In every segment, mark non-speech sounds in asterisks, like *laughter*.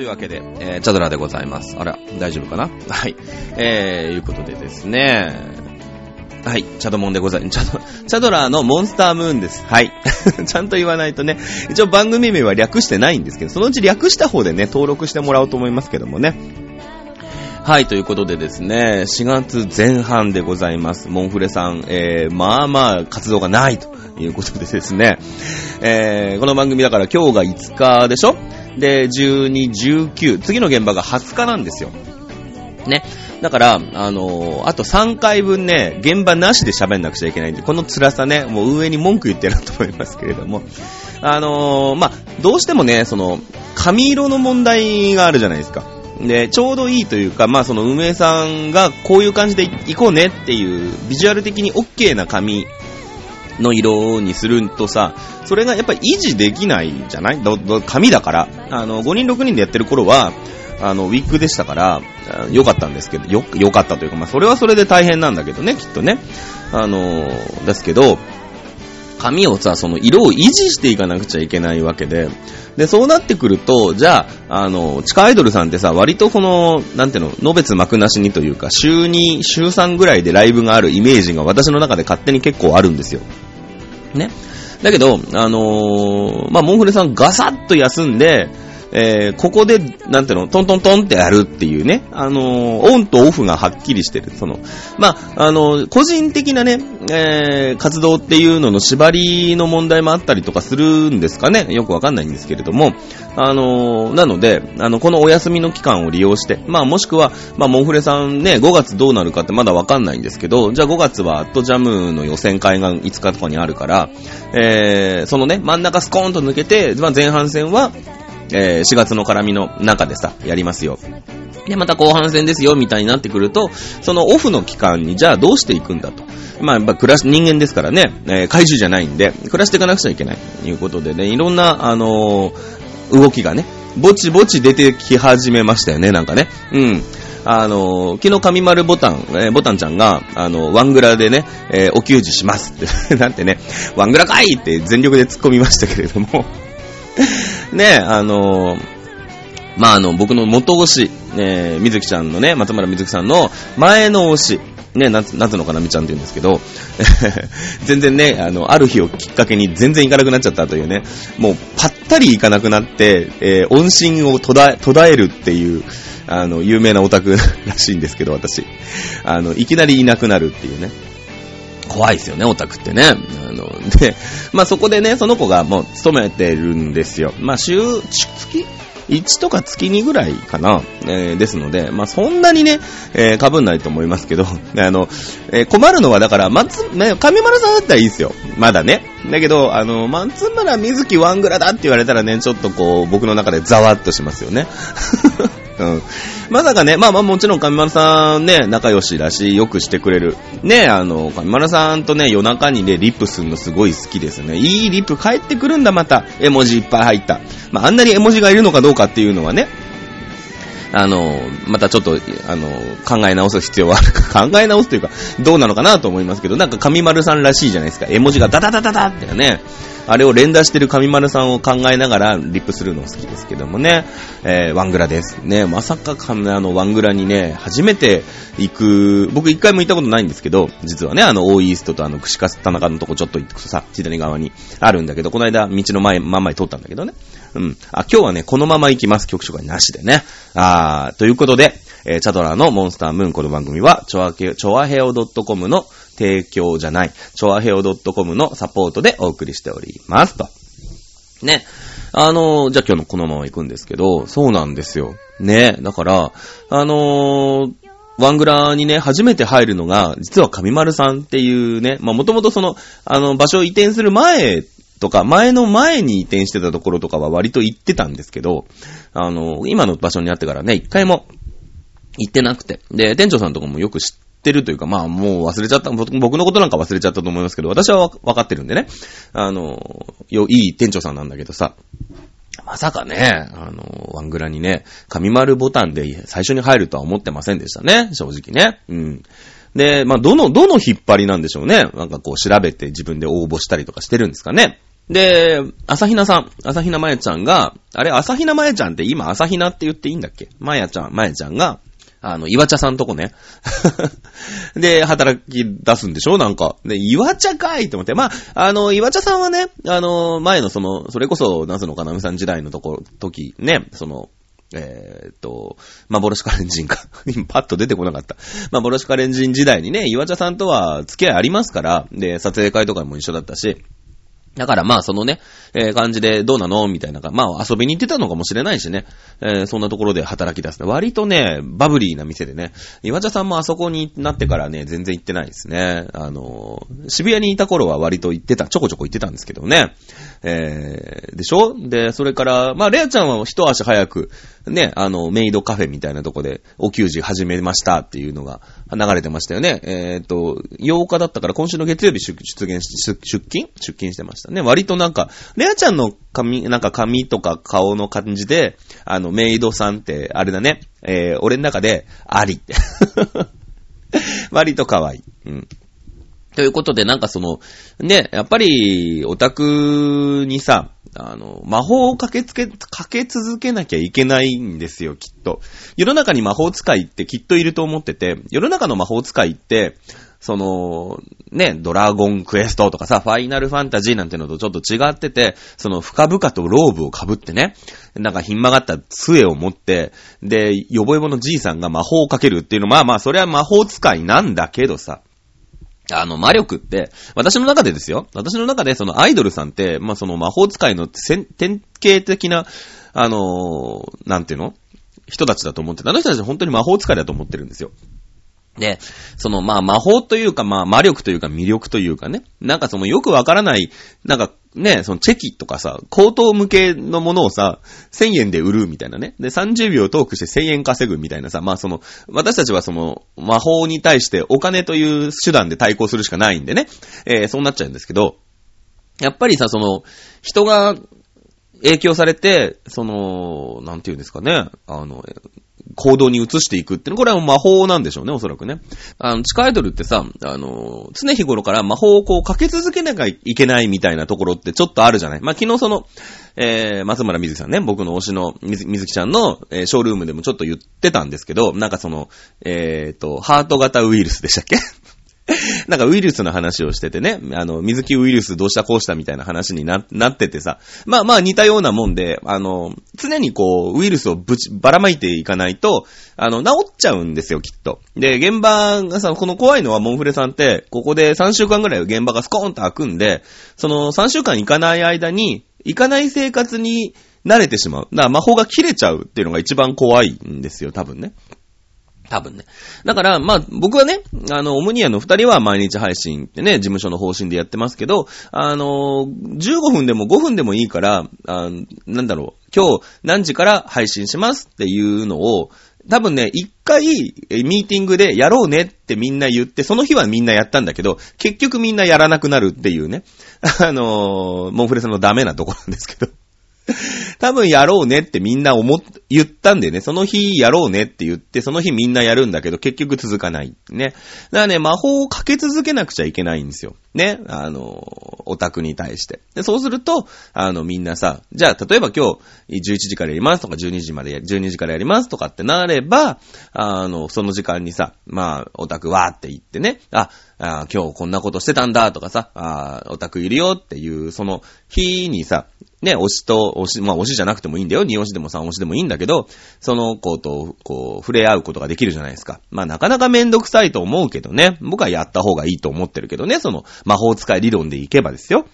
というわけで、えー、チャドラでございます。あら、大丈夫かな？*laughs* はい。えー、いうことでですね、はい、チャドモンでございます。*laughs* チャド、チャドラーのモンスタームーンです。はい。*laughs* ちゃんと言わないとね、一応番組名は略してないんですけど、そのうち略した方でね、登録してもらおうと思いますけどもね。はい、ということでですね、4月前半でございます。モンフレさん、えー、まあまあ活動がないということでですね、えー、この番組だから今日が5日でしょ？で、12、19、次の現場が20日なんですよ。ね。だから、あのー、あと3回分ね、現場なしで喋んなくちゃいけないんで、この辛さね、もう運営に文句言ってると思いますけれども、あのー、まあ、どうしてもね、その、髪色の問題があるじゃないですか。で、ちょうどいいというか、まあその運営さんがこういう感じで行こうねっていう、ビジュアル的に OK な髪の色にするとさ、それがやっぱり維持できないじゃない？ど、ど、紙だから。あの、5人6人でやってる頃は、あの、ウィッグでしたから、良かったんですけど、よ、良かったというか、まあ、それはそれで大変なんだけどね、きっとね。あの、ですけど、髪をさ、その色を維持していかなくちゃいけないわけで、で、そうなってくると、じゃあ、あの、地下アイドルさんってさ、割とこの、なんていうの、のべつ幕なしにというか、週2、週3ぐらいでライブがあるイメージが私の中で勝手に結構あるんですよ。ね。だけど、あのー、まあ、モンフレさんガサッと休んで、えー、ここで、なんていうの、トントントンってやるっていうね、あのー、オンとオフがはっきりしてる。その、まあ、あのー、個人的なね、え、活動っていうのの縛りの問題もあったりとかするんですかね。よくわかんないんですけれども、あの、なので、あの、このお休みの期間を利用して、まあ、もしくは、まあ、モンフレさんね、5月どうなるかってまだわかんないんですけど、じゃあ5月はアットジャムの予選会が5日とかにあるから、え、そのね、真ん中スコーンと抜けて、まあ、前半戦は、えー、4月の絡みの中でさ、やりますよ。で、また後半戦ですよ、みたいになってくると、そのオフの期間に、じゃあどうしていくんだと。まあ、やっぱ暮らし、人間ですからね、えー、怪獣じゃないんで、暮らしていかなくちゃいけない。ということでね、いろんな、あのー、動きがね、ぼちぼち出てき始めましたよね、なんかね。うん。あのー、昨日神丸ボタン、えー、ボタンちゃんが、あの、ワングラでね、え、お給仕しますって、*laughs* なんてね、ワングラかいって全力で突っ込みましたけれども *laughs* ね、あのー、まあ、あの、僕の元推し、えー、水木ちゃんのね、松村水木さんの前の推し、ね、なつ、なんつのかなみちゃんって言うんですけど、*laughs* 全然ね、あの、ある日をきっかけに全然行かなくなっちゃったというね、もう、ぱったり行かなくなって、えー、音信を途絶、途絶えるっていう、あの、有名なオタクらしいんですけど、私。あの、いきなりいなくなるっていうね。怖いですよね、オタクってね。あの、で、まあそこでね、その子がもう勤めてるんですよ。まあ週、月？1とか月2ぐらいかな、えー、ですので、まあ、そんなにね、えー、被んないと思いますけど、あの、えー、困るのはだから、松、ね、上村さんだったらいいですよ。まだね。だけど、あの、松村水木ワングラだって言われたらね、ちょっとこう、僕の中でザワッとしますよね。うん。まさかね、まあまあもちろん上丸さんね、仲良しだし、よくしてくれる。ね、あの、上丸さんとね、夜中にね、リップするのすごい好きですね。いいリップ返ってくるんだ、また。絵文字いっぱい入った。まああんなに絵文字がいるのかどうかっていうのはね、あの、またちょっと、あの、考え直す必要はあるか、*laughs* 考え直すというか、どうなのかなと思いますけど、なんか上丸さんらしいじゃないですか。絵文字がダダダダダってね、あれを連打してる上丸さんを考えながらリップするの好きですけどもね、えー、ワングラです。ね、まさかあの、ワングラにね、初めて行く、僕一回も行ったことないんですけど、実はね、あの、オーイーストとあの、串カツ田中のとこちょっと行ってくとさ、左側にあるんだけど、この間、道の前、真ん前通ったんだけどね。うん。あ、今日はね、このまま行きます。曲紹介なしでね。あー、ということで、えー、チャドラのモンスタームーンこの番組は、チョアケ、チョアヘオ .com の提供じゃない、チョアヘオ .com のサポートでお送りしております。と。ね。あのー、じゃあ今日のこのまま行くんですけど、そうなんですよ。ね。だから、あのー、ワングラーにね、初めて入るのが、実は上丸さんっていうね、まもともとその、あの、場所を移転する前とか、前の前に移転してたところとかは割と行ってたんですけど、あの、今の場所にあってからね、一回も行ってなくて。で、店長さんとかもよく知ってるというか、まあもう忘れちゃった、僕のことなんか忘れちゃったと思いますけど、私はわかってるんでね。あの、よ、いい店長さんなんだけどさ、まさかね、あの、ワングラにね、紙丸ボタンで最初に入るとは思ってませんでしたね、正直ね。うん。で、まあ、どの、どの引っ張りなんでしょうね。なんかこう調べて自分で応募したりとかしてるんですかね。で、朝比奈さん、朝比奈まやちゃんが、あれ、朝比奈まやちゃんって今朝比奈って言っていいんだっけ？まやちゃん、まやちゃんが、あの、岩茶さんとこね。*laughs* で、働き出すんでしょ？なんか。で、岩茶かいと思って。まあ、あの、岩茶さんはね、あの、前のその、それこそ、なすのかなみさん時代のとこ、時、ね、その、えー、っと、幻カレンジンか。今 *laughs* パッと出てこなかった。幻カレンジン時代にね、岩茶さんとは付き合いありますから、で、撮影会とかも一緒だったし、だからまあそのね、えー、感じでどうなのみたいな、まあ遊びに行ってたのかもしれないしね、えー、そんなところで働き出すね。割とね、バブリーな店でね、岩茶さんもあそこになってからね、全然行ってないですね。あのー、渋谷にいた頃は割と行ってた、ちょこちょこ行ってたんですけどね。えー、でしょ？で、それから、まあレアちゃんは一足早く、ね、あの、メイドカフェみたいなとこで、お給仕始めましたっていうのが流れてましたよね。えっ、ー、と、8日だったから今週の月曜日出現し、出勤？出勤してましたね。割となんか、レアちゃんの髪、なんか髪とか顔の感じで、あの、メイドさんって、あれだね、えー、俺の中で、ありって。*laughs* 割と可愛い。うん。ということで、なんかその、ね、やっぱり、オタクにさ、あの、魔法をかけつけ、かけ続けなきゃいけないんですよ、きっと。世の中に魔法使いってきっといると思ってて、世の中の魔法使いって、その、ね、ドラゴンクエストとかさ、ファイナルファンタジーなんてのとちょっと違ってて、その深々とローブを被ってね、なんかひん曲がった杖を持って、で、よぼよぼのじいさんが魔法をかけるっていうのは、まあまあ、それは魔法使いなんだけどさ、あの、魔力って、私の中でですよ。私の中でそのアイドルさんって、まあ、その魔法使いの典型的な、あのー、なんていうの？人たちだと思ってて。あの人たち本当に魔法使いだと思ってるんですよ。で、その、まあ、魔法というか、まあ、魔力というか、魅力というかね。なんかその、よくわからない、なんか、ね、その、チェキとかさ、高等向けのものをさ、1000円で売るみたいなね。で、30秒トークして1000円稼ぐみたいなさ、まあ、その、私たちはその、魔法に対してお金という手段で対抗するしかないんでね。えー、そうなっちゃうんですけど、やっぱりさ、その、人が、影響されて、その、なんていうんですかね、あの、行動に移していくってのこれは魔法なんでしょうね、おそらくね。あの、地下アイドルってさ、あの、常日頃から魔法をこうかけ続けなきゃいけないみたいなところってちょっとあるじゃないまあ、昨日その、えー、松村水木さんね、僕の推しの水水木ちゃんの、えー、ショールームでもちょっと言ってたんですけど、なんかその、え、ー、と、ハート型ウイルスでしたっけ？なんかウイルスの話をしててね、あの、水木ウイルスどうしたこうしたみたいな話にな、なっててさ、まあまあ似たようなもんで、あの、常にこう、ウイルスをぶち、ばらまいていかないと、あの、治っちゃうんですよ、きっと。で、現場がさ、この怖いのはモンフレさんって、ここで3週間ぐらい現場がスコーンと開くんで、その3週間行かない間に、行かない生活に慣れてしまう。だから魔法が切れちゃうっていうのが一番怖いんですよ、多分ね。多分ね。だから、まあ、僕はね、あの、オムニアの二人は毎日配信ってね、事務所の方針でやってますけど、あの、15分でも5分でもいいから、あなんだろう、今日何時から配信しますっていうのを、多分ね、一回、ミーティングでやろうねってみんな言って、その日はみんなやったんだけど、結局みんなやらなくなるっていうね。*laughs* あのモンフレさんのダメなところなんですけど。多分やろうねってみんな思っ、言ったんでね、その日やろうねって言って、その日みんなやるんだけど、結局続かない。ね。だからね、魔法をかけ続けなくちゃいけないんですよ。ね。あの、オタクに対して。で、そうすると、あの、みんなさ、じゃあ、例えば今日、11時からやりますとか、12時までや、12時からやりますとかってなれば、あの、その時間にさ、まあ、オタクわーって言ってね、あ、あ今日こんなことしてたんだとかさ、あオタクいるよっていう、その日にさ、ね、推しと、推し、まあ推しじゃなくてもいいんだよ。2推しでも3推しでもいいんだけど、けどその子と、こう、触れ合うことができるじゃないですか。まあなかなかめんどくさいと思うけどね。僕はやった方がいいと思ってるけどね。その魔法使い理論でいけばですよ。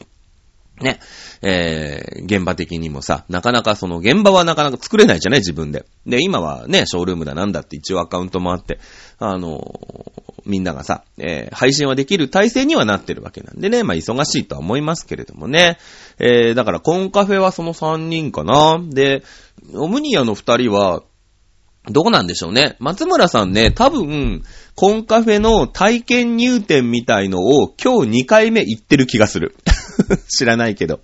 ね。えー、現場的にもさ、なかなかその現場はなかなか作れないじゃない？自分で。で、今はね、ショールームだなんだって一応アカウントもあって、あのーみんながさ、えー、配信はできる体制にはなってるわけなんでね、まあ忙しいとは思いますけれどもね。えー、だからコンカフェはその3人かな。で、オムニアの2人は、どうなんでしょうね。松村さんね、多分、コンカフェの体験入店みたいのを今日2回目行ってる気がする。*laughs* 知らないけど。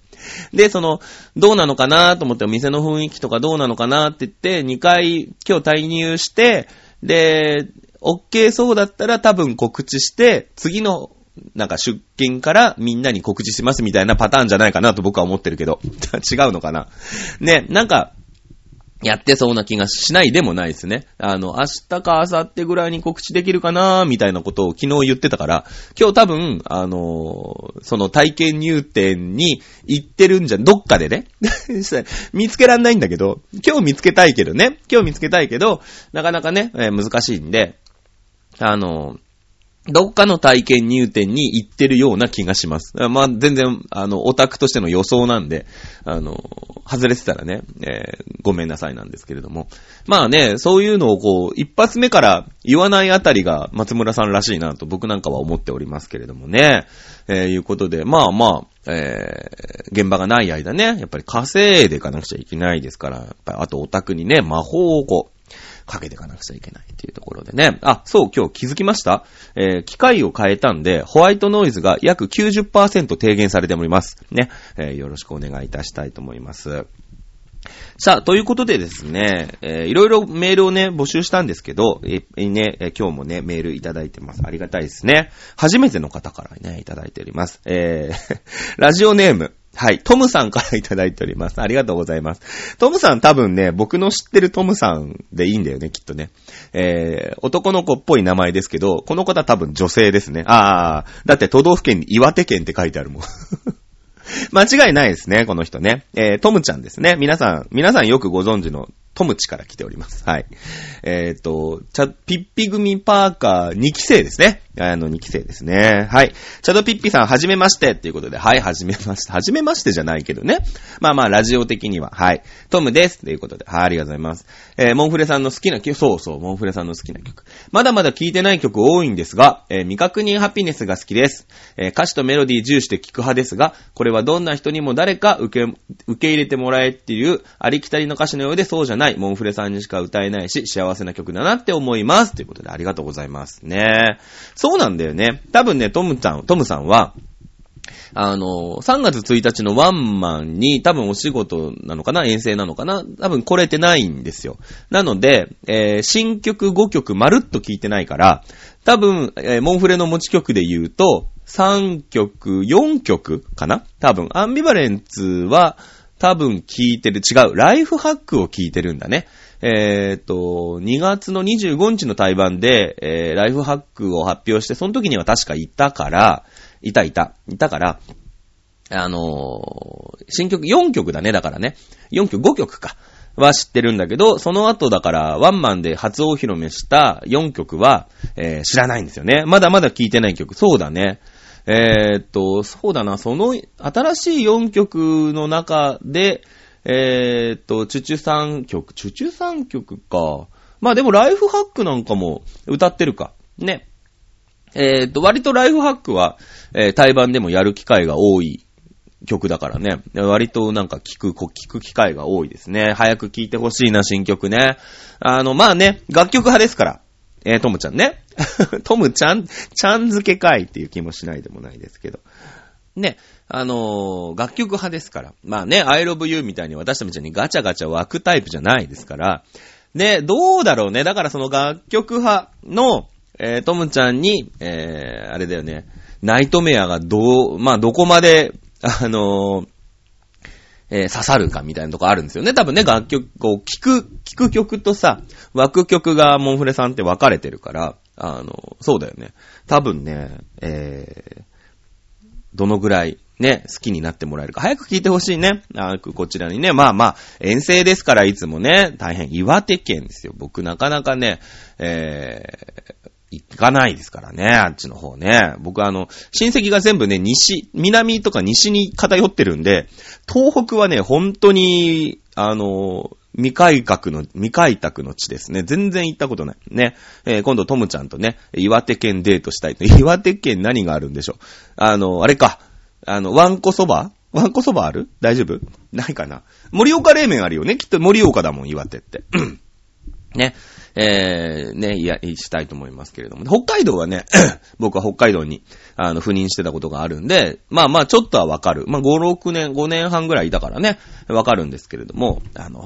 で、その、どうなのかなと思ってお店の雰囲気とかどうなのかなって言って、2回今日退入して、で、OK そうだったら多分告知して、次のなんか出勤からみんなに告知しますみたいなパターンじゃないかなと僕は思ってるけど。*laughs* 違うのかなね、なんか、やってそうな気がしないでもないですね。あの、明日か明後日ぐらいに告知できるかなーみたいなことを昨日言ってたから、今日多分、あのその体験入店に行ってるんじゃ、どっかでね。*laughs* 見つけらんないんだけど、今日見つけたいけどね。今日見つけたいけど、なかなかね、えー、難しいんで、あのどっかの体験入店に行ってるような気がします。まあ、全然、あの、オタクとしての予想なんで、あの、外れてたらね、えー、ごめんなさいなんですけれども。まあね、そういうのをこう、一発目から言わないあたりが松村さんらしいなと僕なんかは思っておりますけれどもね。えー、いうことで、まあまあ、えー、現場がない間ね、やっぱり稼いでいかなくちゃいけないですから、やっぱりあとオタクにね、魔法をこう、かけていかなくちゃいけないっていうところでね。あ、そう、今日気づきました？えー、機械を変えたんで、ホワイトノイズが約90%低減されております。ね。えー、よろしくお願いいたしたいと思います。さあ、ということでですね、えー、いろいろメールをね、募集したんですけど、え、ね、今日もね、メールいただいてます。ありがたいですね。初めての方からね、いただいております。えー、*laughs* ラジオネーム、はい。トムさんからいただいております。ありがとうございます。トムさん多分ね、僕の知ってるトムさんでいいんだよね、きっとね。えー、男の子っぽい名前ですけど、この方多分女性ですね。あー、だって都道府県に岩手県って書いてあるもん。*laughs* 間違いないですね、この人ね。えー、トムちゃんですね。皆さん、皆さんよくご存知のトムチから来ております。はい。えっ、ー、と、チャ、ピッピ組パーカー2期生ですね。あの2期生ですね。はい。チャドピッピさん、はじめましてっていうことで、はい、はじめまして。はじめましてじゃないけどね。まあまあ、ラジオ的には、はい。トムですっていうことで、はい、ありがとうございます。えー、モンフレさんの好きな曲、そうそう、モンフレさんの好きな曲。まだまだ聴いてない曲多いんですが、えー、未確認ハピネスが好きです。えー、歌詞とメロディー重視で聴く派ですが、これはどんな人にも誰か受け、受け入れてもらえっていう、ありきたりの歌詞のようでそうじゃない、モンフレさんにしか歌えないし、幸せな曲だなって思います。ということで、ありがとうございますね。そうなんだよね。多分ね、トムちゃん、トムさんは、あの、3月1日のワンマンに多分お仕事なのかな？遠征なのかな？多分来れてないんですよ。なので、えー、新曲5曲まるっと聴いてないから、多分、えー、モンフレの持ち曲で言うと、3曲、4曲かな？多分、アンビバレンツは、多分聴いてる、違う、ライフハックを聴いてるんだね。えー、っと、2月の25日の対バンで、えー、ライフハックを発表して、その時には確かいたから、いたいた、いたから、あのー、新曲、4曲だね、だからね。4曲、5曲か。は知ってるんだけど、その後だから、ワンマンで初お披露目した4曲は、えー、知らないんですよね。まだまだ聴いてない曲。そうだね。えー、っと、そうだな、その、新しい4曲の中で、えー、っと、チュチュ3曲、チュチュ3曲か。まあでもライフハックなんかも歌ってるか。ね。えー、っと、割とライフハックは、えー、対バンでもやる機会が多い曲だからね。割となんか聞く、聞く機会が多いですね。早く聴いてほしいな、新曲ね。あの、まあね、楽曲派ですから。えー、トムちゃんね。*laughs* トムちゃん、ちゃん付けかいっていう気もしないでもないですけど。ね、あのー、楽曲派ですから。まあね、I love you みたいに私たちにガチャガチャ湧くタイプじゃないですから。ね、どうだろうね。だからその楽曲派の、えー、トムちゃんに、えー、あれだよね、ナイトメアがどう、まあどこまで、あのー、えー、刺さるかみたいなとこあるんですよね。多分ね、楽曲、こう、聞く、聞く曲とさ、湧く曲がモンフレさんって分かれてるから、あの、そうだよね。多分ね、えー、どのぐらいね、好きになってもらえるか。早く聞いてほしいね。あこちらにね。まあまあ、遠征ですからいつもね、大変岩手県ですよ。僕なかなかね、えー、行かないですからね、あっちの方ね。僕あの、親戚が全部ね、西、南とか西に偏ってるんで、東北はね、本当に、あの、未開拓の、未開拓の地ですね。全然行ったことない。ね。えー、今度トムちゃんとね、岩手県デートしたい。*laughs* 岩手県何があるんでしょう？あの、あれか。あの、ワンコそば？ワンコそばある？大丈夫？ないかな森岡冷麺あるよねきっと森岡だもん、岩手って。*clears throat* ね、えー、ね、いや、したいと思いますけれども。北海道はね、*coughs* 僕は北海道に、あの、赴任してたことがあるんで、まあまあ、ちょっとはわかる。まあ、5、6年、5年半ぐらいいたからね、わかるんですけれども、あの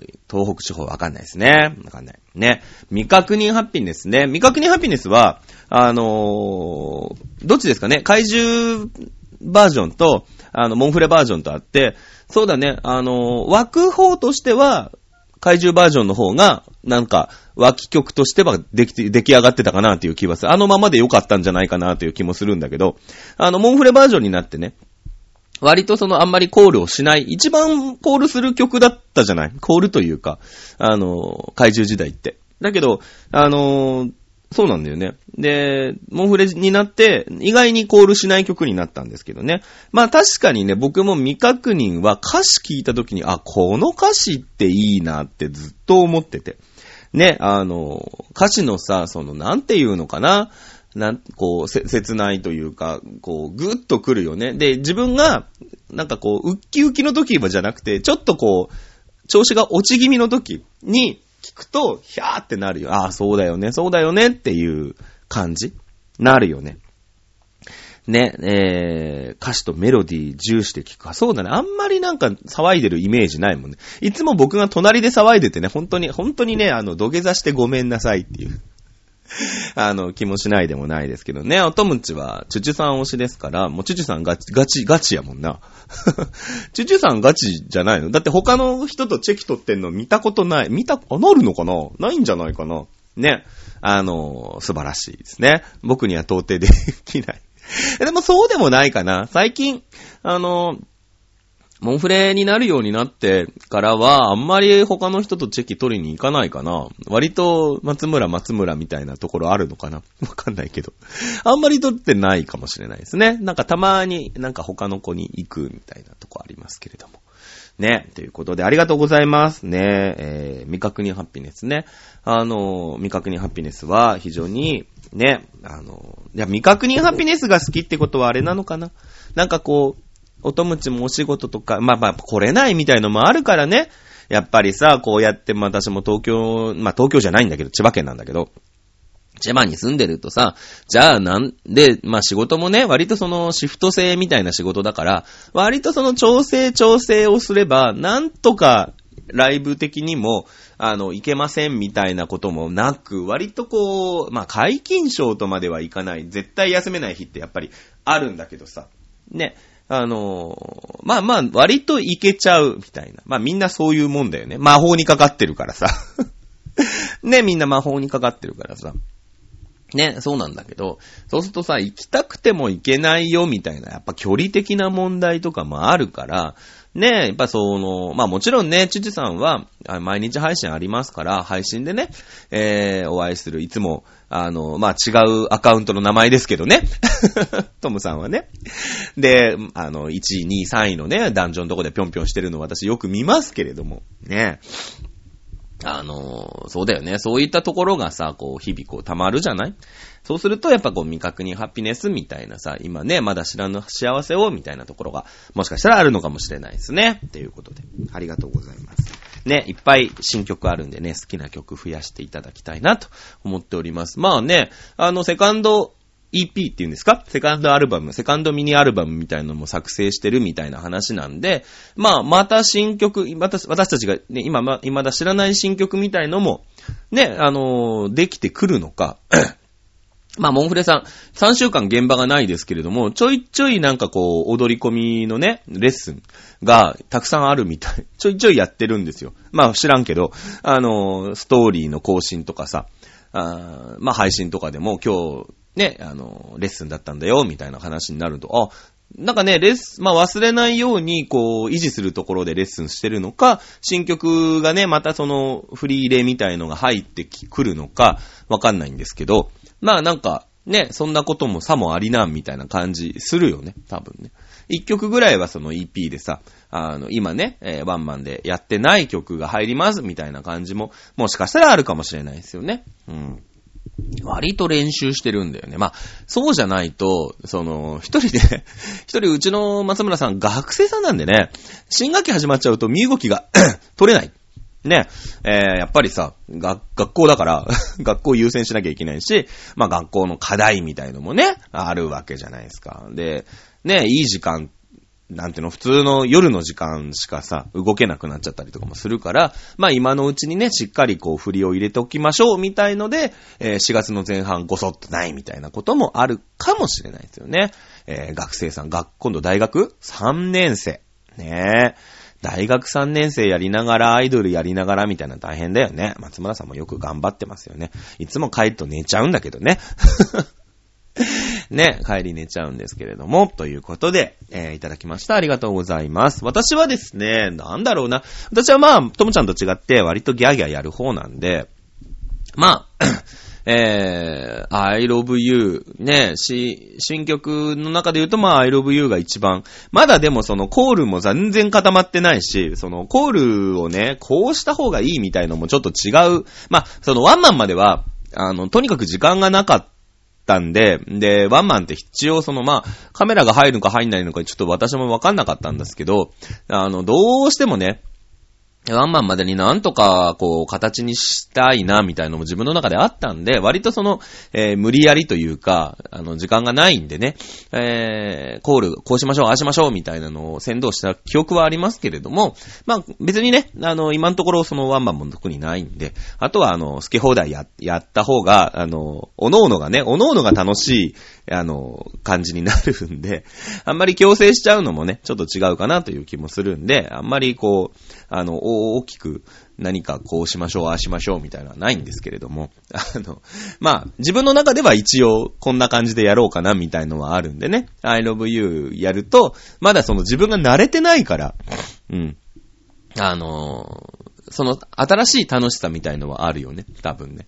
ー、東北地方わかんないですね。わかんない。ね。未確認ハッピネスね。未確認ハッピネスは、あのー、どっちですかね？怪獣バージョンと、あの、モンフレバージョンとあって、そうだね、あの、枠法としては、怪獣バージョンの方が、なんか、脇曲としてはでき、出来上がってたかなという気はする。あのままで良かったんじゃないかなという気もするんだけど、あの、モンフレバージョンになってね、割とそのあんまりコールをしない、一番コールする曲だったじゃない？コールというか、あの、怪獣時代って。だけど、あのそうなんだよね。で、モンフレになって、意外にコールしない曲になったんですけどね。まあ確かにね、僕も未確認は歌詞聞いた時に、あ、この歌詞っていいなってずっと思ってて。ね、あの、歌詞のさ、その、なんていうのかな。なん、こう、切ないというか、こう、ぐっとくるよね。で、自分が、なんかこう、ウッキウキの時はじゃなくて、ちょっとこう、調子が落ち気味の時に、聞くと、ひゃーってなるよ。ああ、そうだよね、そうだよねっていう感じなるよね。ね、えー、歌詞とメロディー重視で聞くか。そうだね。あんまりなんか騒いでるイメージないもんね。いつも僕が隣で騒いでてね、本当に、本当にね、あの、土下座してごめんなさいっていう。*laughs* あの、気もしないでもないですけどね。おとむちは、チュチュさん推しですから、もうチュチュさんガチ、ガチ、ガチやもんな。*laughs* チュチュさんガチじゃないの？だって他の人とチェキ取ってんの見たことない。見た、あ、なるのかな？ないんじゃないかな？ね。あの、素晴らしいですね。僕には到底できない。*laughs* でもそうでもないかな。最近、あの、モンフレになるようになってからは、あんまり他の人とチェキ取りに行かないかな。割と松村松村みたいなところあるのかな *laughs* わかんないけど。あんまり取ってないかもしれないですね。なんかたまになんか他の子に行くみたいなとこありますけれども。ね。ということで、ありがとうございます。ね。えー、未確認ハッピネスね。あの、未確認ハッピネスは非常に、ね、あの、いや、未確認ハッピネスが好きってことはあれなのかななんかこう、おとむちもお仕事とか、まあまあ、来れないみたいのもあるからね。やっぱりさ、こうやって、まあ私も東京、まあ東京じゃないんだけど、千葉県なんだけど、千葉に住んでるとさ、じゃあなんで、まあ仕事もね、割とそのシフト制みたいな仕事だから、割とその調整調整をすれば、なんとかライブ的にも、あの、いけませんみたいなこともなく、割とこう、まあ、解禁賞とまではいかない、絶対休めない日ってやっぱりあるんだけどさ、ね、あのまあまあ、割といけちゃうみたいな。まあみんなそういうもんだよね。魔法にかかってるからさ。*laughs* ね、みんな魔法にかかってるからさ。ね、そうなんだけど、そうするとさ、行きたくても行けないよみたいな、やっぱ距離的な問題とかもあるから、ね、やっぱその、まあもちろんね、チチさんは、毎日配信ありますから、配信でね、えー、お会いする、いつも、あの、まあ違うアカウントの名前ですけどね。*laughs* トムさんはね。で、あの、1位、2位、3位のね、ダンジョンとこでぴょんぴょんしてるの私よく見ますけれども、ね。あの、そうだよね。そういったところがさ、こう、日々こう、溜まるじゃない？そうすると、やっぱこう、未確認ハッピネスみたいなさ、今ね、まだ知らぬ幸せを、みたいなところが、もしかしたらあるのかもしれないですね。ということで、ありがとうございます。ね、いっぱい新曲あるんでね、好きな曲増やしていただきたいなと思っております。まあね、あの、セカンド EP っていうんですか？セカンドアルバム、セカンドミニアルバムみたいなのも作成してるみたいな話なんで、まあ、また新曲、また、私たちがね、今、ま、未だ知らない新曲みたいのも、ね、あのー、できてくるのか、まあ、モンフレさん、3週間現場がないですけれども、ちょいちょいなんかこう、踊り込みのね、レッスンがたくさんあるみたい。*laughs* ちょいちょいやってるんですよ。まあ、知らんけど、あの、ストーリーの更新とかさ、あまあ、配信とかでも今日、ね、あの、レッスンだったんだよ、みたいな話になると、あ、なんかね、レッスン、まあ忘れないように、こう、維持するところでレッスンしてるのか、新曲がね、またその、フリーレみたいのが入ってくるのか、わかんないんですけど、まあなんか、ね、そんなこともさもありなんみたいな感じするよね、多分ね。一曲ぐらいはその EP でさ、あの、今ね、えー、ワンマンでやってない曲が入りますみたいな感じも、もしかしたらあるかもしれないですよね。うん。割と練習してるんだよね。まあ、そうじゃないと、その、一人で *laughs* 一人うちの松村さん学生さんなんでね、新学期始まっちゃうと身動きが *coughs* 取れない。ね、えー、やっぱりさ、が、学校だから *laughs* 学校優先しなきゃいけないし、まあ学校の課題みたいのもね、あるわけじゃないですか。で、ね、いい時間、なんていうの、普通の夜の時間しかさ、動けなくなっちゃったりとかもするから、まあ今のうちにね、しっかりこう振りを入れておきましょうみたいので、えー、4月の前半ごそっとないみたいなこともあるかもしれないですよね。えー、学生さん、学、今度大学 ?3 年生。ねえ。大学3年生やりながら、アイドルやりながらみたいな大変だよね。松村さんもよく頑張ってますよね。いつも帰ると寝ちゃうんだけどね。*laughs* ね、帰り寝ちゃうんですけれども、ということで、えー、いただきました。ありがとうございます。私はですね、なんだろうな。私はまあ、ともちゃんと違って割とギャーギャーやる方なんで、まあ、えー、I love you ね、し、新曲の中で言うとまあ I love you が一番、まだでもそのコールも全然固まってないし、そのコールをね、こうした方がいいみたいのもちょっと違う。まあ、そのワンマンまでは、あの、とにかく時間がなかったんで、で、ワンマンって必要そのまあ、カメラが入るのか入んないのかちょっと私もわかんなかったんですけど、あの、どうしてもね、ワンマンまでになんとか、こう、形にしたいな、みたいなのも自分の中であったんで、割とその、えー、無理やりというか、あの、時間がないんでね、えー、コール、こうしましょう、ああしましょう、みたいなのを先導した記憶はありますけれども、まあ、別にね、あの、今のところそのワンマンも特にないんで、あとは、あの、好き放題や、やった方が、あの、おのおのがね、おのおのが楽しい、あの、感じになるんで、*laughs* あんまり強制しちゃうのもね、ちょっと違うかなという気もするんで、あんまりこう、あの、大きく何かこうしましょう、ああしましょうみたいなのはないんですけれども、*laughs* あの、まあ、自分の中では一応こんな感じでやろうかなみたいのはあるんでね、I love you やると、まだその自分が慣れてないから、うん。あのその新しい楽しさみたいのはあるよね、多分ね。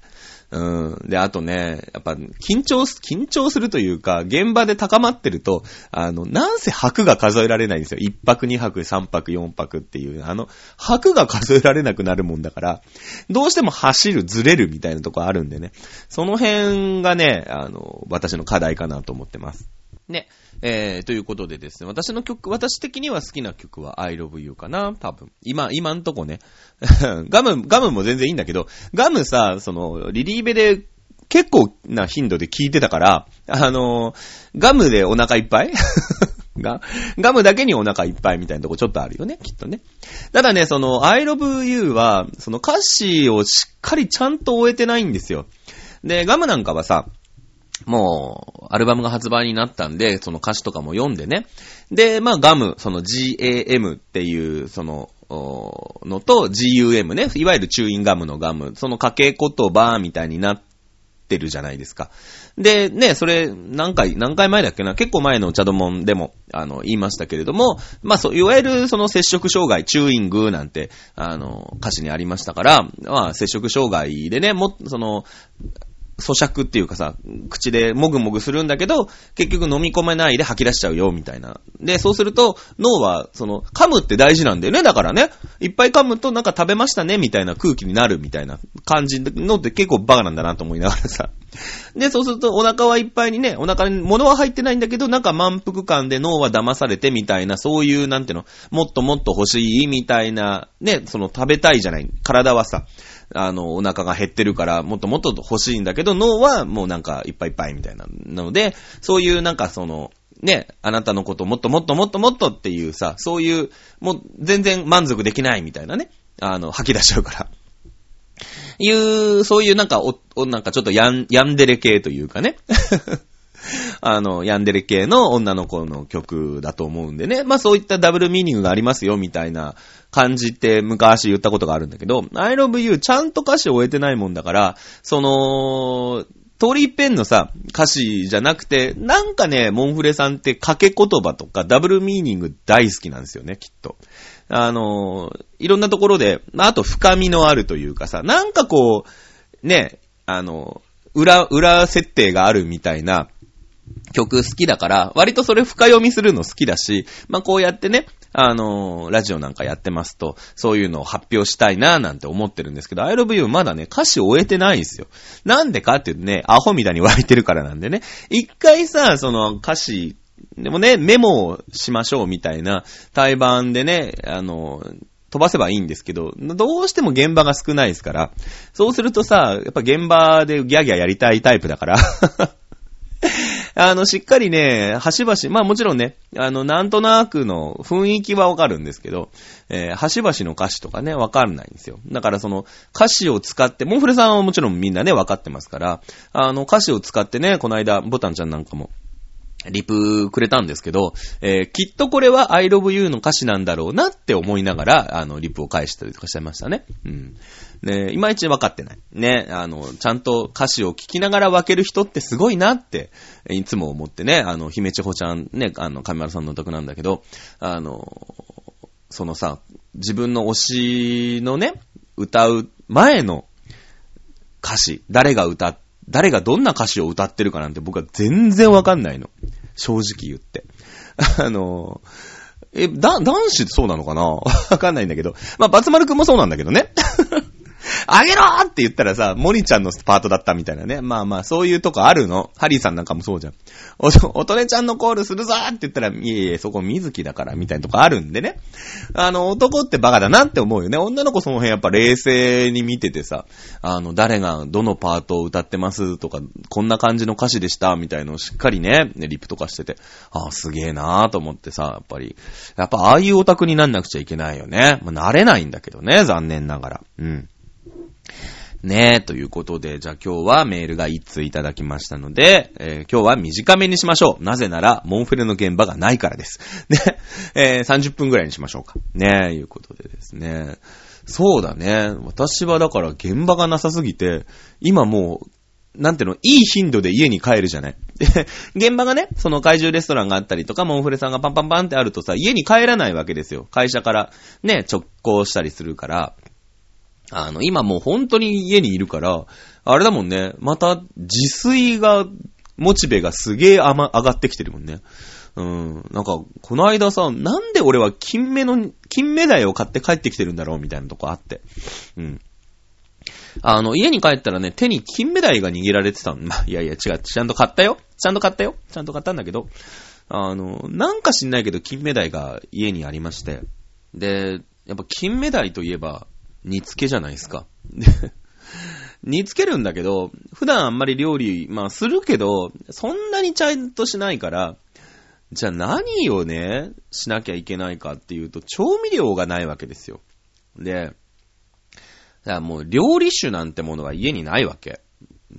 うん。で、あとね、やっぱ、緊張す、緊張するというか、現場で高まってると、あの、なんせ白が数えられないんですよ。一泊二泊三泊四泊っていう、あの、白が数えられなくなるもんだから、どうしても走る、ずれるみたいなとこあるんでね。その辺がね、あの、私の課題かなと思ってます。ね。えー、ということでですね、私の曲、私的には好きな曲は I love you かな多分。今、今んとこね。*laughs* ガム、ガムも全然いいんだけど、ガムさ、その、リリーベで結構な頻度で聴いてたから、あのガムでお腹いっぱい？*laughs* が、ガムだけにお腹いっぱいみたいなとこちょっとあるよね、きっとね。ただね、その、I love you は、その歌詞をしっかりちゃんと終えてないんですよ。で、ガムなんかはさ、もう、アルバムが発売になったんで、その歌詞とかも読んでね。で、まあ、ガム、その GAM っていう、その、のと GUM ね、いわゆるチューインガムのガム、その掛け言葉みたいになってるじゃないですか。で、ね、それ、何回、何回前だっけな、結構前のお茶どもんでも、あの、言いましたけれども、まあ、そう、いわゆるその接触障害、チューイングなんて、あの、歌詞にありましたから、まあ、接触障害でね、も、その、咀嚼っていうかさ、口でもぐもぐするんだけど、結局飲み込めないで吐き出しちゃうよ、みたいな。で、そうすると、脳は、その、噛むって大事なんだよね、だからね。いっぱい噛むとなんか食べましたね、みたいな空気になるみたいな感じのって結構バカなんだなと思いながらさ。*laughs* で、そうするとお腹はいっぱいにね、お腹に物は入ってないんだけど、なんか満腹感で脳は騙されてみたいな、そういう、なんていうの、もっともっと欲しいみたいな、ね、その食べたいじゃない、体はさ。あの、お腹が減ってるから、もっともっと欲しいんだけど、脳はもうなんかいっぱいいっぱいみたいなので、そういうなんかその、ね、あなたのこともっともっともっともっとっていうさ、そういう、もう全然満足できないみたいなね、あの、吐き出しちゃうから。いう、そういうなんか、お、おなんかちょっとやん、やんでれ系というかね。*laughs* *laughs* あの、ヤンデレ系の女の子の曲だと思うんでね。まあそういったダブルミーニングがありますよ、みたいな感じって昔言ったことがあるんだけど、I love you ちゃんと歌詞を終えてないもんだから、その、トーリーペンのさ、歌詞じゃなくて、なんかね、モンフレさんって掛け言葉とかダブルミーニング大好きなんですよね、きっと。あの、いろんなところで、あと深みのあるというかさ、なんかこう、ね、あの、裏、裏設定があるみたいな曲好きだから、割とそれ深読みするの好きだし、まあ、こうやってね、あのー、ラジオなんかやってますと、そういうのを発表したいなーなんて思ってるんですけど、I love you まだね、歌詞を終えてないんですよ。なんでかっていうとね、アホみたいに湧いてるからなんでね、一回さ、その歌詞、でもね、メモをしましょうみたいな対バンでね、あのー、飛ばせばいいんですけど、どうしても現場が少ないですから、そうするとさ、やっぱ現場でギャギャやりたいタイプだから *laughs* あの、しっかりね、端々、まあもちろんね、あの、なんとなくの雰囲気はわかるんですけど、えー、端々の歌詞とかね、わかんないんですよ。だからその、歌詞を使って、モンフレさんはもちろんみんなね、わかってますから、あの、歌詞を使ってね、この間、ボタンちゃんなんかも、リプくれたんですけど、えー、きっとこれは I love you の歌詞なんだろうなって思いながら、あの、リプを返したりとかしちゃいましたね。うん。ね、いまいち分かってない。ね、あの、ちゃんと歌詞を聞きながら分ける人ってすごいなって、いつも思ってね、あの、姫千穂ちゃんね、あの、神丸さんのお宅なんだけど、あの、そのさ、自分の推しのね、歌う前の歌詞、誰が歌って誰がどんな歌詞を歌ってるかなんて僕は全然わかんないの。正直言って。*laughs* あの、え、だ、男子ってそうなのかな？*laughs* わかんないんだけど。まあ、バツマルくんもそうなんだけどね。*laughs* *laughs* あげろーって言ったらさ、モニちゃんのパートだったみたいなね。まあまあ、そういうとこあるの。ハリーさんなんかもそうじゃん。お、*laughs* おとねちゃんのコールするぞーって言ったら、いえいえ、そこ水木だから、みたいなとこあるんでね。あの、男ってバカだなって思うよね。女の子その辺やっぱ冷静に見ててさ、あの、誰がどのパートを歌ってますとか、こんな感じの歌詞でした、みたいのをしっかりね、リプとかしてて、ああ、すげえなーと思ってさ、やっぱり、やっぱああいうオタクになんなくちゃいけないよね。まあ、慣れないんだけどね、残念ながら。うん。ねえ、ということで、じゃあ今日はメールが1通いただきましたので、えー、今日は短めにしましょう。なぜなら、モンフレの現場がないからです。*laughs* ね、えー、30分ぐらいにしましょうか。ねえ、いうことでですね。そうだね。私はだから現場がなさすぎて、今もう、なんていうの、いい頻度で家に帰るじゃない。で、*laughs* 現場がね、その怪獣レストランがあったりとか、モンフレさんがパンパンパンってあるとさ、家に帰らないわけですよ。会社からね、直行したりするから。あの、今もう本当に家にいるから、あれだもんね、また自炊が、モチベがすげえ上がってきてるもんね。うん。なんか、この間さ、なんで俺は金目の、金目鯛を買って帰ってきてるんだろうみたいなとこあって。うん。あの、家に帰ったらね、手に金目鯛が握られてたの。ま、*laughs* いやいや、違う。ちゃんと買ったよ。ちゃんと買ったよ。ちゃんと買ったんだけど、あの、なんか知んないけど、金目鯛が家にありまして。で、やっぱ金目鯛といえば、煮付けじゃないですか。*laughs* 煮付けるんだけど、普段あんまり料理、まあするけど、そんなにちゃんとしないから、じゃあ何をね、しなきゃいけないかっていうと、調味料がないわけですよ。で、だからもう料理酒なんてものが家にないわけ。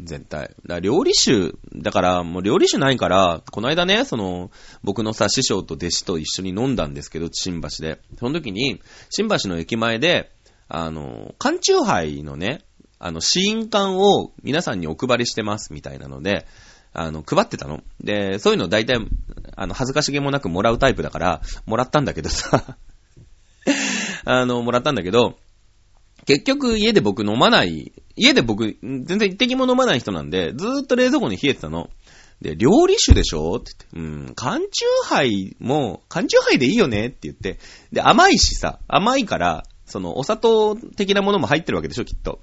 絶対。だ料理酒、だからもう料理酒ないから、この間ね、その、僕のさ、師匠と弟子と一緒に飲んだんですけど、新橋で。その時に、新橋の駅前で、あの、缶チューハイのね、あの、試飲缶を皆さんにお配りしてますみたいなので、あの、配ってたの。で、そういうの大体、あの、恥ずかしげもなくもらうタイプだから、もらったんだけどさ。*laughs* あの、もらったんだけど、結局家で僕飲まない、家で僕、全然一滴も飲まない人なんで、ずーっと冷蔵庫に冷えてたの。で、料理酒でしょ？って言って、うん、缶チューハイも、缶チューハイでいいよね？って言って、で、甘いしさ、甘いから、その、お砂糖的なものも入ってるわけでしょ、きっと。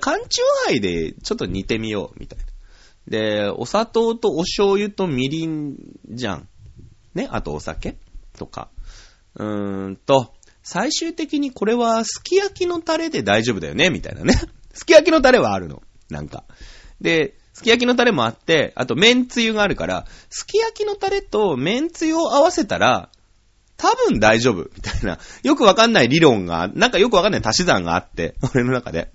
缶チューハイでちょっと煮てみよう、みたいな。で、お砂糖とお醤油とみりんじゃん。ね、あとお酒とか。うーんと、最終的にこれはすき焼きのタレで大丈夫だよね、みたいなね。*laughs* すき焼きのタレはあるの。なんか。で、すき焼きのタレもあって、あと麺つゆがあるから、すき焼きのタレと麺つゆを合わせたら、多分大丈夫、みたいな。*laughs* よくわかんない理論が、なんかよくわかんない足し算があって、*laughs* 俺の中で。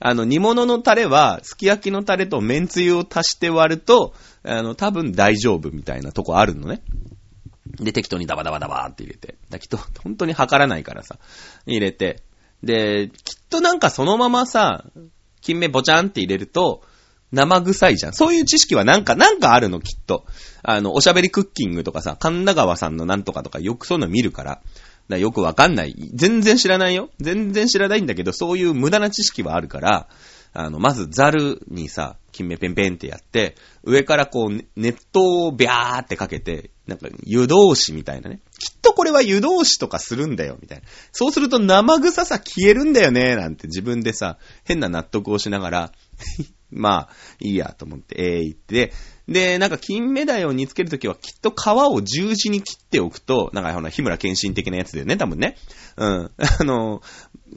あの、煮物のタレは、すき焼きのタレと麺つゆを足して割ると、あの、多分大丈夫みたいなとこあるのね。で、適当にダバダバダバーって入れて。だけど、本当に測らないからさ、入れて。で、きっとなんかそのままさ、金目ボチャンって入れると、生臭いじゃん。そういう知識はなんか、なんかあるの、きっと。あの、おしゃべりクッキングとかさ、神田川さんのなんとかとかよくそういうの見るから。だよくわかんない。全然知らないよ。全然知らないんだけど、そういう無駄な知識はあるから、あの、まずザルにさ、金目ペンペンってやって、上からこう、熱湯をビャーってかけて、なんか湯通しみたいなね。きっとこれは湯通しとかするんだよ、みたいな。そうすると生臭さ消えるんだよね、なんて自分でさ、変な納得をしながらまあ、いいやと思って、えー、言って、で、なんか金目鯛を煮つけるときはきっと皮を十字に切っておくと、なんかほら、日村健心的なやつだよね、多分ね。うん。*laughs* あの、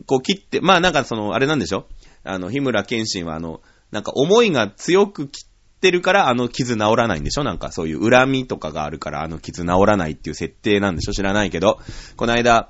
こう切って、まあなんかその、あれなんでしょ？あの、日村健心はあの、なんか思いが強く切ってるからあの傷治らないんでしょ？なんかそういう恨みとかがあるからあの傷治らないっていう設定なんでしょ？知らないけど。この間、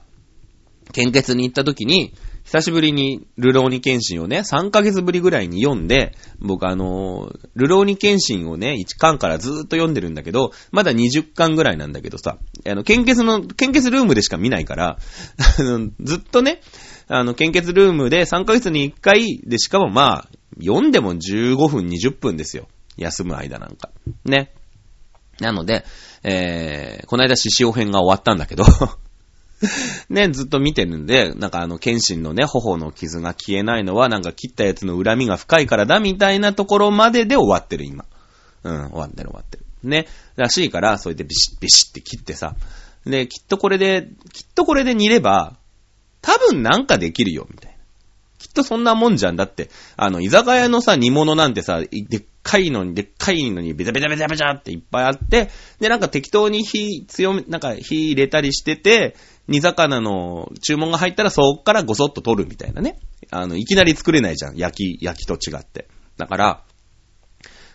献血に行った時に、久しぶりにルローニケンシンをね、3ヶ月ぶりぐらいに読んで、僕あのー、ルローニケンシンをね、1巻からずーっと読んでるんだけど、まだ20巻ぐらいなんだけどさ、あの、献血の、献血ルームでしか見ないから、*laughs* あのずっとね、あの、献血ルームで3ヶ月に1回で、しかもまあ、読んでも15分、20分ですよ。休む間なんか。ね。なので、えー、この間獅子王編が終わったんだけど *laughs* ね、ずっと見てるんで、なんかあの、剣心のね、頬の傷が消えないのは、なんか切ったやつの恨みが深いからだ、みたいなところまでで終わってる、今。うん、終わってる終わってる。ね。らしいから、それでビシッビシッって切ってさ。で、きっとこれで、きっとこれで煮れば、多分なんかできるよ、みたいな。きっとそんなもんじゃん。だって、あの、居酒屋のさ、煮物なんてさ、でっかいのに、でっかいのに、ベタベタベタベタっていっぱいあって、で、なんか適当に火強め、なんか火入れたりしてて、煮魚の注文が入ったらそっからごそっと取るみたいなね。あの、いきなり作れないじゃん。焼き、焼きと違って。だから、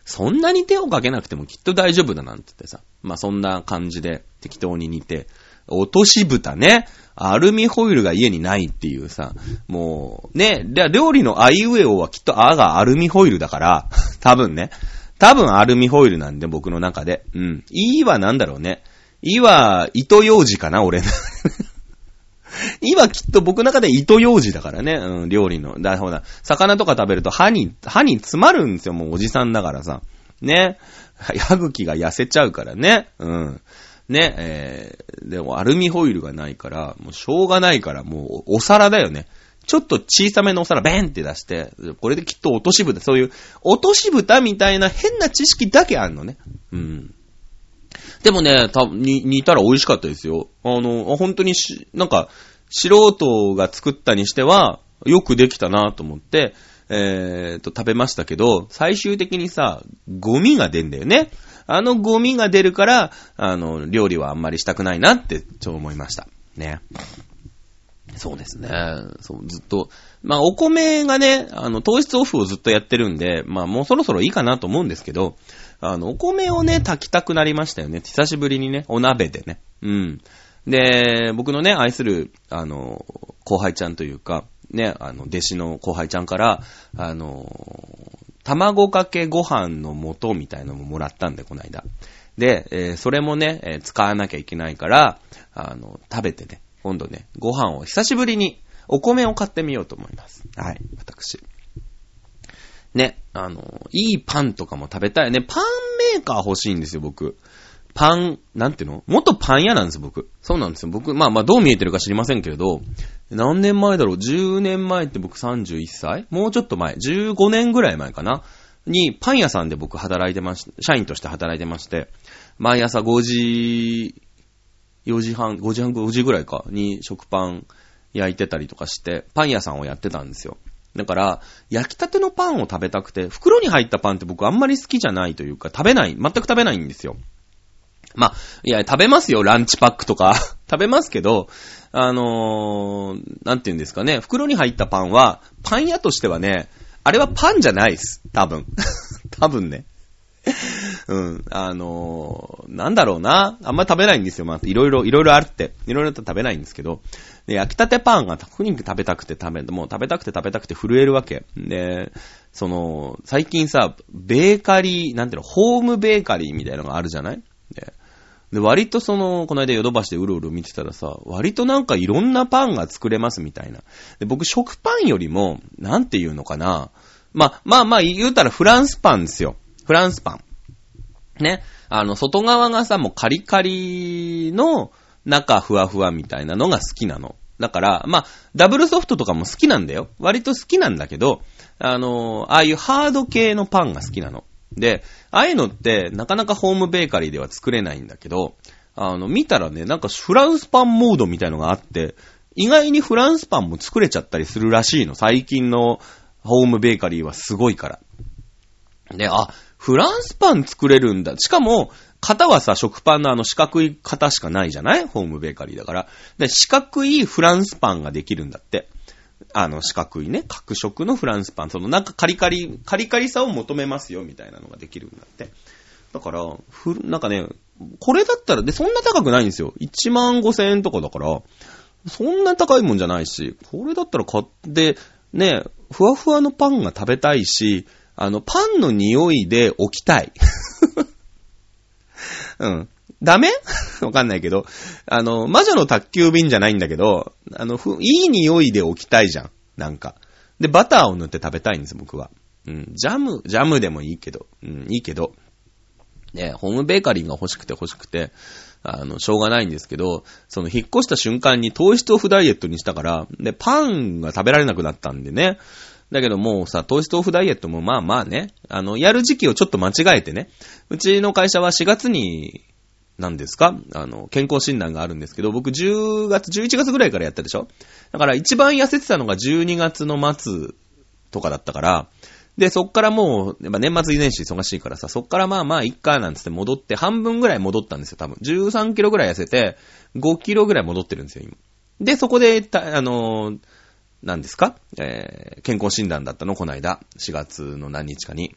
そんなに手をかけなくてもきっと大丈夫だなんて言ってさ。まあ、そんな感じで適当に煮て、落とし蓋ね。アルミホイルが家にないっていうさ、もう、ね、料理のアイウエオはきっとあがアルミホイルだから、*laughs* 多分ね。多分アルミホイルなんで、僕の中で。うん。いいはなんだろうね。いは、糸用紙かな、俺。*laughs* いはきっと僕の中で糸用紙だからね、うん、料理の。だ、ほら、魚とか食べると歯に、歯に詰まるんですよ、もうおじさんだからさ。ね。*laughs* 歯茎が痩せちゃうからね。うん。ね、えー、でもアルミホイルがないから、もうしょうがないから、もうお皿だよね。ちょっと小さめのお皿ベンって出して、これできっと落とし蓋、そういう落とし蓋みたいな変な知識だけあんのね。うん。でもね、た、に、煮たら美味しかったですよ。あの、本当にし、なんか、素人が作ったにしては、よくできたなと思って、えーと、食べましたけど、最終的にさ、ゴミが出んだよね。あのゴミが出るから、あの、料理はあんまりしたくないなって、ちょ、思いました。ね。そうですね。そう、ずっと。まあ、お米がね、あの、糖質オフをずっとやってるんで、まあ、もうそろそろいいかなと思うんですけど、あの、お米をね、炊きたくなりましたよね。久しぶりにね、お鍋でね。うん。で、僕のね、愛する、あの、後輩ちゃんというか、ね、あの、弟子の後輩ちゃんから、あの、卵かけご飯の素みたいなのももらったんで、この間。で、えー、それもね、えー、使わなきゃいけないから、あの、食べてね、今度ね、ご飯を久しぶりに、お米を買ってみようと思います。はい、私。ね、あの、いいパンとかも食べたいね。パンメーカー欲しいんですよ、僕。パン、なんていうの？元パン屋なんです、僕。そうなんですよ。僕、まあまあ、どう見えてるか知りませんけれど、何年前だろう ?10 年前って僕31歳？もうちょっと前。15年ぐらい前かな？に、パン屋さんで僕働いてまし、社員として働いてまして、毎朝5時、4時半、5時半、5時ぐらいか、に食パン焼いてたりとかして、パン屋さんをやってたんですよ。だから、焼きたてのパンを食べたくて、袋に入ったパンって僕あんまり好きじゃないというか、食べない、全く食べないんですよ。まあ、いや、食べますよ、ランチパックとか。*laughs* 食べますけど、あのー、なんて言うんですかね、袋に入ったパンは、パン屋としてはね、あれはパンじゃないです。多分。*laughs* 多分ね。うん。あのー、なんだろうな。あんま食べないんですよ。まあ、いろいろ、いろいろあるって。いろいろと食べないんですけど。で、焼きたてパンがとにかく食べたくて食べ、もう食べたくて食べたくて震えるわけ。で、その、最近さ、ベーカリー、なんていうの、ホームベーカリーみたいなのがあるじゃない？で、で割とその、この間ヨドバシでうろうろ見てたらさ、割となんかいろんなパンが作れますみたいな。で、僕食パンよりも、なんていうのかな？まあ、まあまあ言うたらフランスパンですよ。フランスパン。ね？あの、外側がさ、もうカリカリの中ふわふわみたいなのが好きなの。だから、まあ、ダブルソフトとかも好きなんだよ。割と好きなんだけど、あの、ああいうハード系のパンが好きなの。で、ああいうのってなかなかホームベーカリーでは作れないんだけど、あの、見たらね、なんかフランスパンモードみたいのがあって、意外にフランスパンも作れちゃったりするらしいの。最近のホームベーカリーはすごいから。で、あ、フランスパン作れるんだ。しかも、型はさ、食パンのあの四角い型しかないじゃない？ホームベーカリーだから。で、四角いフランスパンができるんだって。あの、四角いね、角色のフランスパン。その、なんかカリカリ、カリカリさを求めますよ、みたいなのができるんだって。だから、ふ、なんかね、これだったら、で、そんな高くないんですよ。1万5千円とかだから、そんな高いもんじゃないし、これだったら買って、ね、ふわふわのパンが食べたいし、あの、パンの匂いで起きたい。うん。ダメ？*laughs* わかんないけど。あの、魔女の宅急便じゃないんだけど、あの、ふ、いい匂いで起きたいじゃん。なんか。で、バターを塗って食べたいんです、僕は。うん。ジャム、ジャムでもいいけど。うん、いいけど。ね、ホームベーカリーが欲しくて欲しくて、あの、しょうがないんですけど、その引っ越した瞬間に糖質オフダイエットにしたから、で、パンが食べられなくなったんでね、だけどもうさ、糖質オフダイエットもまあまあね、あの、やる時期をちょっと間違えてね、うちの会社は4月に、何ですか？あの、健康診断があるんですけど、僕10月、11月ぐらいからやったでしょ？だから一番痩せてたのが12月の末とかだったから、で、そっからもう、やっぱ年末年始忙しいからさ、そっからまあまあ、いっか、なんつって戻って、半分ぐらい戻ったんですよ、多分。13キロぐらい痩せて、5キロぐらい戻ってるんですよ、今。で、そこで、あのー、何ですか？えー、健康診断だったの、この間。4月の何日かに。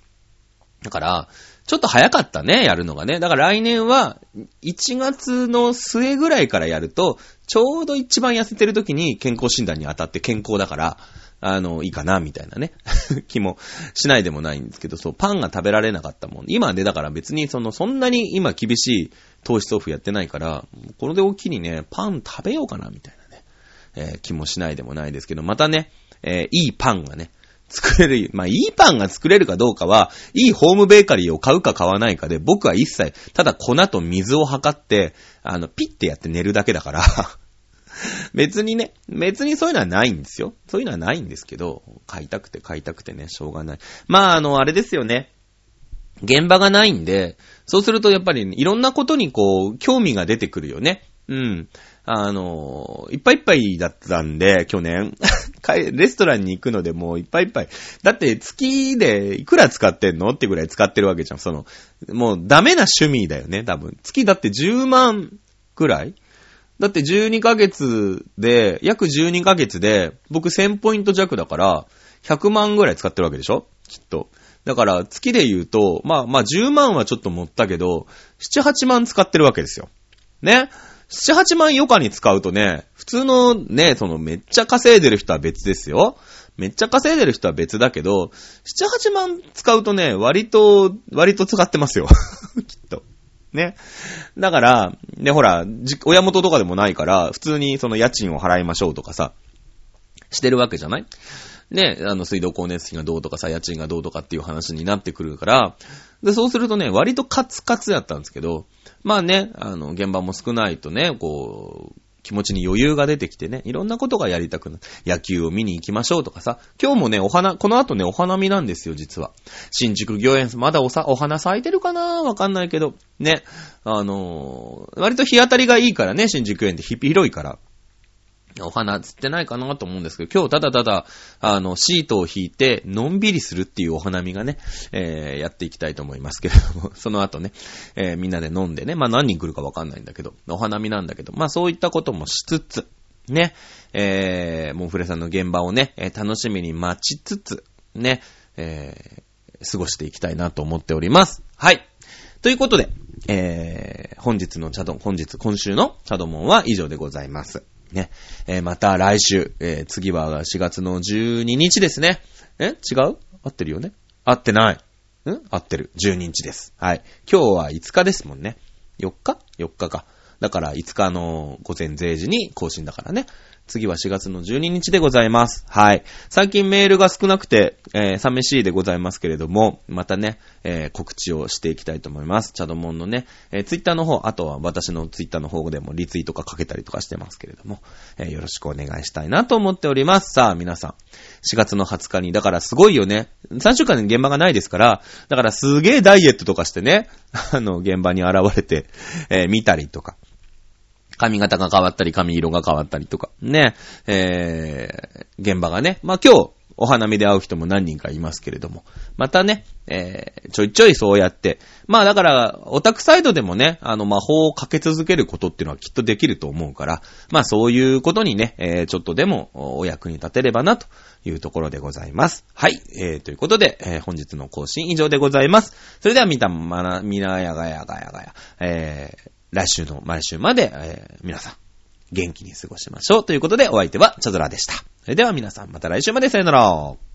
だから、ちょっと早かったね、やるのがね。だから来年は、1月の末ぐらいからやると、ちょうど一番痩せてる時に健康診断に当たって健康だから、あの、いいかな、みたいなね、*laughs* 気もしないでもないんですけど、そう、パンが食べられなかったもん。今で、だから別に、その、そんなに今厳しい糖質オフやってないから、これで大きにね、パン食べようかな、みたいな、えー、気もしないでもないですけど、またね、えー、いいパンがね、作れる、まあ、いいパンが作れるかどうかは、いいホームベーカリーを買うか買わないかで、僕は一切、ただ粉と水を測って、あの、ピッてやって寝るだけだから *laughs* 別にね、別にそういうのはないんですよ。そういうのはないんですけど、買いたくて買いたくてね、しょうがない。まあ、あの、あれですよね。現場がないんで、そうするとやっぱり、ね、いろんなことにこう、興味が出てくるよね。うん。あの、いっぱいいっぱいだったんで、去年。*laughs* レストランに行くのでもういっぱいいっぱい。だって月でいくら使ってんのってぐらい使ってるわけじゃん。その、もうダメな趣味だよね、多分。月だって10万くらい？だって12ヶ月で、約12ヶ月で、僕1000ポイント弱だから、100万ぐらい使ってるわけでしょ？きっと。だから、月で言うと、まあまあ10万はちょっと持ったけど、7、8万使ってるわけですよ。ね？7、8万余暇に使うとね、普通のね、そのめっちゃ稼いでる人は別ですよ。めっちゃ稼いでる人は別だけど、7、8万使うとね、割と、割と使ってますよ。*laughs* きっと。ね。だから、ね、ほら、親元とかでもないから、普通にその家賃を払いましょうとかさ、してるわけじゃない？ね、あの、水道光熱費がどうとかさ、家賃がどうとかっていう話になってくるから、で、そうするとね、割とカツカツやったんですけど、まあね、あの、現場も少ないとね、こう、気持ちに余裕が出てきてね、いろんなことがやりたくなる。野球を見に行きましょうとかさ、今日もね、お花、この後ね、お花見なんですよ、実は。新宿御苑、まだおさ、お花咲いてるかな？わかんないけど、ね、あのー、割と日当たりがいいからね、新宿御苑って広いから。お花釣ってないかなと思うんですけど、今日ただただ、あの、シートを引いて、のんびりするっていうお花見がね、えー、やっていきたいと思いますけれども、*laughs* その後ね、えー、みんなで飲んでね、まあ何人来るかわかんないんだけど、お花見なんだけど、まあそういったこともしつつ、ね、えー、モンフレさんの現場をね、楽しみに待ちつつ、ね、えー、過ごしていきたいなと思っております。はい。ということで、えー、本日のチャド、本日、今週のチャドモンは以上でございます。ね。えー、また来週、えー、次は4月の12日ですね。え？違う？合ってるよね？合ってない。ん？合ってる。12日です。はい。今日は5日ですもんね。4日 ?4 日か。だから5日の午前0時に更新だからね。次は4月の12日でございます。はい。最近メールが少なくて、えー、寂しいでございますけれども、またね、えー、告知をしていきたいと思います。チャドモンのね、えー、ツイッターの方、あとは私のツイッターの方でもリツイートかかけたりとかしてますけれども、えー、よろしくお願いしたいなと思っております。さあ、皆さん。4月の20日に、だからすごいよね。3週間に現場がないですから、だからすげえダイエットとかしてね、*laughs* あの、現場に現れて、えー、見たりとか、髪型が変わったり、髪色が変わったりとか、ね、えー、現場がね、まあ今日、お花見で会う人も何人かいますけれども、またね、えー、ちょいちょいそうやって、まあだから、オタクサイドでもね、あの魔法をかけ続けることっていうのはきっとできると思うから、まあそういうことにね、えー、ちょっとでもお役に立てればなというところでございます。はい、えー、ということで、えー、本日の更新以上でございます。それではみたまな、みなやがやがやがや、えー、来週の毎週まで、えー、皆さん、元気に過ごしましょう。ということで、お相手は、チャドラでした。それでは皆さん、また来週までさよなら。